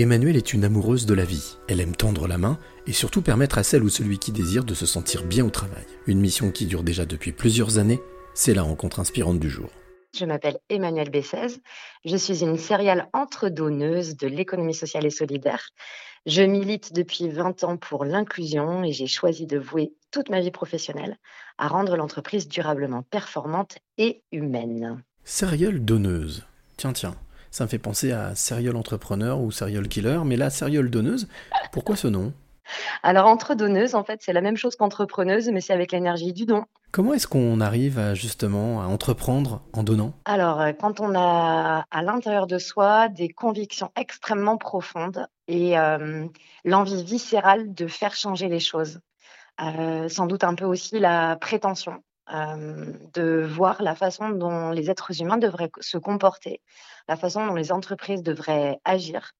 Emmanuelle est une amoureuse de la vie. Elle aime tendre la main et surtout permettre à celle ou celui qui désire de se sentir bien au travail. Une mission qui dure déjà depuis plusieurs années, c'est la rencontre inspirante du jour. Je m'appelle Emmanuelle Bessez. Je suis une céréale entre-donneuse de l'économie sociale et solidaire. Je milite depuis 20 ans pour l'inclusion et j'ai choisi de vouer toute ma vie professionnelle à rendre l'entreprise durablement performante et humaine. Céréale donneuse. Tiens, tiens. Ça me fait penser à serial entrepreneur ou serial killer, mais là, serial donneuse, pourquoi ce nom? Alors, entre-donneuse, en fait, c'est la même chose qu'entrepreneuse, mais c'est avec l'énergie du don. Comment est-ce qu'on arrive à, justement à entreprendre en donnant? Alors, euh, quand on a à l'intérieur de soi des convictions extrêmement profondes et euh, l'envie viscérale de faire changer les choses, euh, sans doute un peu aussi la prétention. De voir la façon dont les êtres humains devraient se comporter, la façon dont les entreprises devraient agir,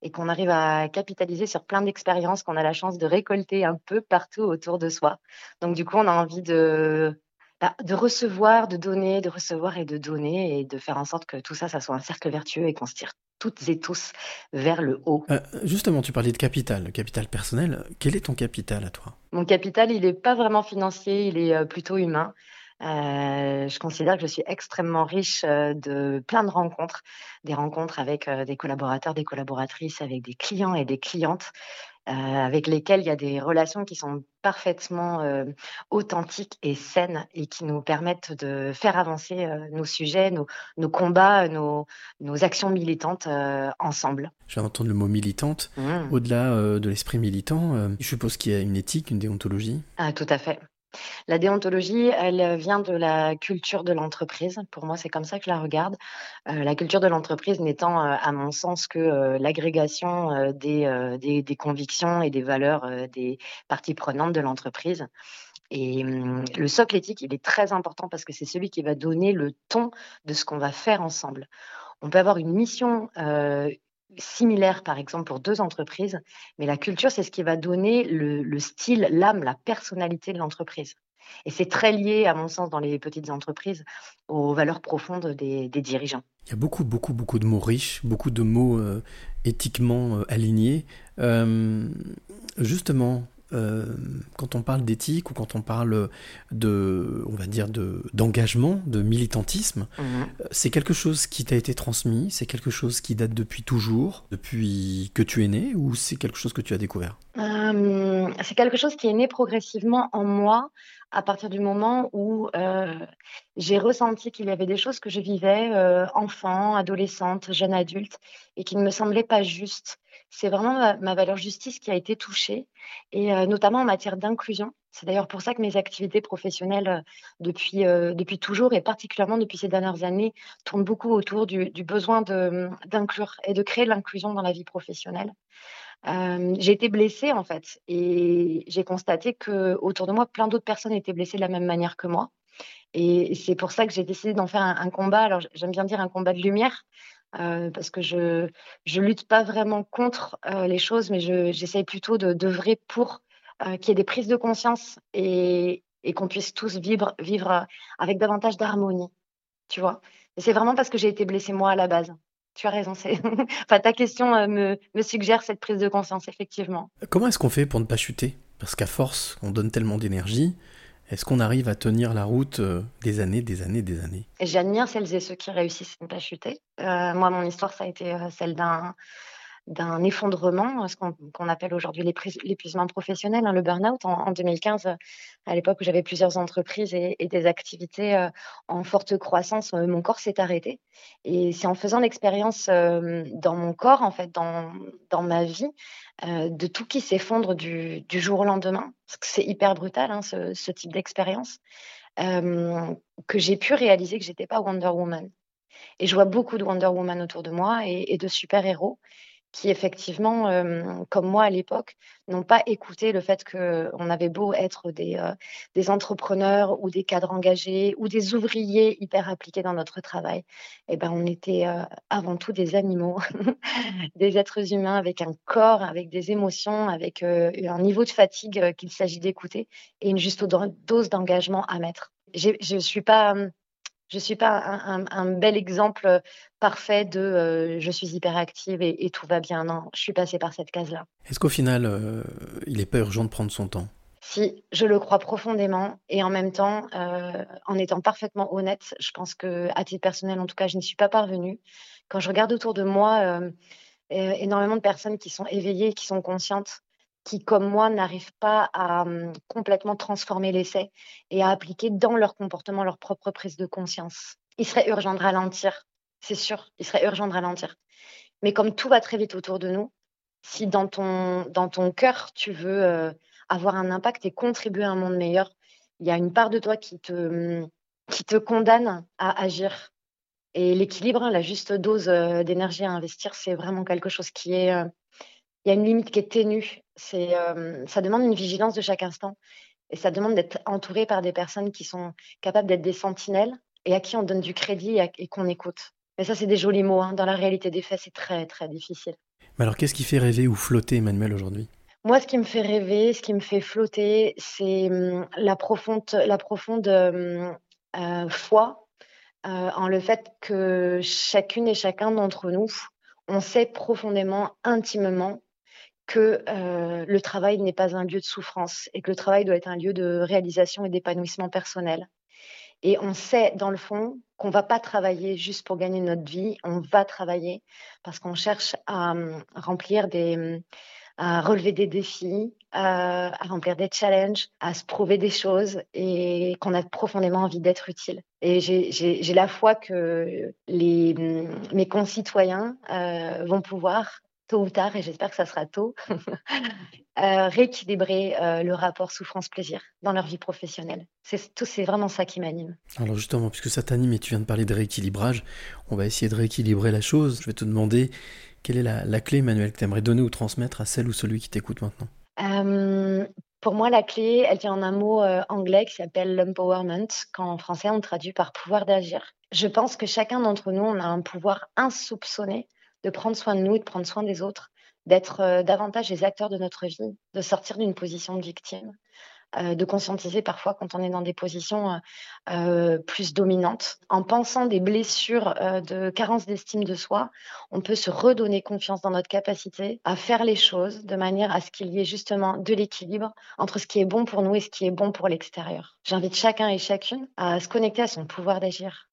et qu'on arrive à capitaliser sur plein d'expériences qu'on a la chance de récolter un peu partout autour de soi. Donc du coup, on a envie de, bah, de recevoir, de donner, de recevoir et de donner, et de faire en sorte que tout ça, ça soit un cercle vertueux et qu'on se tire toutes et tous vers le haut. Euh, justement, tu parlais de capital, le capital personnel. Quel est ton capital à toi? Mon capital, il n'est pas vraiment financier, il est euh, plutôt humain. Euh, je considère que je suis extrêmement riche de plein de rencontres, des rencontres avec des collaborateurs, des collaboratrices, avec des clients et des clientes, euh, avec lesquels il y a des relations qui sont parfaitement euh, authentiques et saines et qui nous permettent de faire avancer euh, nos sujets, nos, nos combats, nos, nos, actions militantes ensemble. Je vais entendre le mot militante. Mmh. Au-delà de l'esprit militant, je suppose qu'il y a une éthique, une déontologie? Ah, tout à fait. La déontologie, elle vient de la culture de l'entreprise. Pour moi, c'est comme ça que je la regarde. Euh, la culture de l'entreprise n'étant, euh, à mon sens, que euh, l'agrégation des, des, convictions et des valeurs des parties prenantes de l'entreprise. Et hum, le socle éthique, il est très important parce que c'est celui qui va donner le ton de ce qu'on va faire ensemble. On peut avoir une mission similaire, par exemple, pour deux entreprises, mais la culture, c'est ce qui va donner le, style, l'âme, la personnalité de l'entreprise. Et c'est très lié, à mon sens, dans les petites entreprises, aux valeurs profondes des, dirigeants. Il y a beaucoup, beaucoup, beaucoup de mots riches, beaucoup de mots euh, éthiquement euh, alignés. Euh, justement, euh, quand on parle d'éthique ou quand on parle de, on va dire, de, d'engagement, de militantisme, mhm. euh, c'est quelque chose qui t'a été transmis, c'est quelque chose qui date depuis toujours, depuis que tu es né, ou c'est quelque chose que tu as découvert? Euh, C'est quelque chose qui est né progressivement en moi à partir du moment où j'ai ressenti qu'il y avait des choses que je vivais enfant, adolescente, jeune adulte, et qui ne me semblaient pas justes c'est vraiment ma, valeur justice qui a été touchée, et euh, notamment en matière d'inclusion. C'est d'ailleurs pour ça que mes activités professionnelles euh, depuis, euh, depuis toujours, et particulièrement depuis ces dernières années, tournent beaucoup autour du, besoin d'inclure et de créer l'inclusion dans la vie professionnelle. J'ai été blessée en fait et j'ai constaté que autour de moi plein d'autres personnes étaient blessées de la même manière que moi et c'est pour ça que j'ai décidé d'en faire un combat alors j'aime bien dire un combat de lumière euh, parce que je je lutte pas vraiment contre euh, les choses, mais j'essaye plutôt de d'œuvrer pour euh, qu'il y ait des prises de conscience et, et qu'on puisse tous vivre, vivre avec davantage d'harmonie, tu vois. C'est vraiment parce que j'ai été blessée moi à la base. Tu as raison, enfin, ta question me, me suggère cette prise de conscience, effectivement. Comment est-ce qu'on fait pour ne pas chuter? Parce qu'à force, on donne tellement d'énergie, est-ce qu'on arrive à tenir la route euh, des années, des années, des années? J'admire celles et ceux qui réussissent à ne pas chuter. Euh, moi, mon histoire, ça a été euh, celle d'un d'un effondrement, ce qu'on appelle aujourd'hui l'épuisement professionnel, hein, le burn-out. En, 2015, à l'époque où j'avais plusieurs entreprises et, des activités en forte croissance, mon corps s'est arrêté. Et c'est en faisant l'expérience dans mon corps, en fait, dans, ma vie, de tout qui s'effondre du, jour au lendemain, parce que c'est hyper brutal, hein, ce, type d'expérience, que j'ai pu réaliser que j'étais pas Wonder Woman. Et je vois beaucoup de Wonder Woman autour de moi et de super-héros qui effectivement, comme moi à l'époque, n'ont pas écouté le fait qu'on avait beau être des, des entrepreneurs ou des cadres engagés ou des ouvriers hyper appliqués dans notre travail. Eh ben, on était avant tout des animaux, des êtres humains avec un corps, avec des émotions, avec un niveau de fatigue qu'il s'agit d'écouter et une juste dose d'engagement à mettre. Je ne suis pas Je ne suis pas un, bel exemple parfait de je suis hyperactive et, et, tout va bien. Non, je suis passée par cette case-là. Est-ce qu'au final, il n'est pas urgent de prendre son temps? Si, je le crois profondément et en même temps, en étant parfaitement honnête, je pense que à titre personnel, en tout cas, je n'y suis pas parvenue. Quand je regarde autour de moi, énormément de personnes qui sont éveillées, qui sont conscientes, qui, comme moi, n'arrivent pas à mmh, complètement transformer l'essai et à appliquer dans leur comportement leur propre prise de conscience. Il serait urgent de ralentir, c'est sûr, il serait urgent de ralentir. Mais comme tout va très vite autour de nous, si dans ton, dans ton cœur, tu veux euh, avoir un impact et contribuer à un monde meilleur, il y a une part de toi qui te, mmh, qui te condamne à agir. Et l'équilibre, hein, la juste dose euh, d'énergie à investir, c'est vraiment quelque chose qui est, euh, il y a une limite qui est ténue. C'est, euh, ça demande une vigilance de chaque instant. Et ça demande d'être entouré par des personnes qui sont capables d'être des sentinelles et à qui on donne du crédit et, qu'on écoute. Mais ça, c'est des jolis mots. Hein. Dans la réalité des faits, c'est très, très difficile. Mais alors, qu'est-ce qui fait rêver ou flotter Emmanuel aujourd'hui? Moi, ce qui me fait rêver, ce qui me fait flotter, c'est hum, la profonde, la profonde hum, euh, foi euh, en le fait que chacune et chacun d'entre nous, on sait profondément, intimement, que euh, le travail n'est pas un lieu de souffrance et que le travail doit être un lieu de réalisation et d'épanouissement personnel. Et on sait dans le fond qu'on va pas travailler juste pour gagner notre vie, on va travailler parce qu'on cherche à, hum, remplir des, hum, à relever des défis, à, remplir des challenges, à se prouver des choses et qu'on a profondément envie d'être utile. Et j'ai la foi que les, hum, mes concitoyens euh, vont pouvoir tôt ou tard, et j'espère que ça sera tôt, euh, rééquilibrer euh, le rapport souffrance-plaisir dans leur vie professionnelle. C'est vraiment ça qui m'anime. Alors justement, puisque ça t'anime et tu viens de parler de rééquilibrage, on va essayer de rééquilibrer la chose. Je vais te demander quelle est la, clé, Emmanuel, que tu aimerais donner ou transmettre à celle ou celui qui t'écoute maintenant? Euh, Pour moi, la clé, elle vient en un mot anglais qui s'appelle l'empowerment, qu'en français on traduit par pouvoir d'agir. Je pense que chacun d'entre nous, on a un pouvoir insoupçonné de prendre soin de nous de prendre soin des autres, d'être euh, davantage les acteurs de notre vie, de sortir d'une position de victime, euh, de conscientiser parfois quand on est dans des positions euh, plus dominantes. En pensant des blessures de carence d'estime de soi, on peut se redonner confiance dans notre capacité à faire les choses de manière à ce qu'il y ait justement de l'équilibre entre ce qui est bon pour nous et ce qui est bon pour l'extérieur. J'invite chacun et chacune à se connecter à son pouvoir d'agir.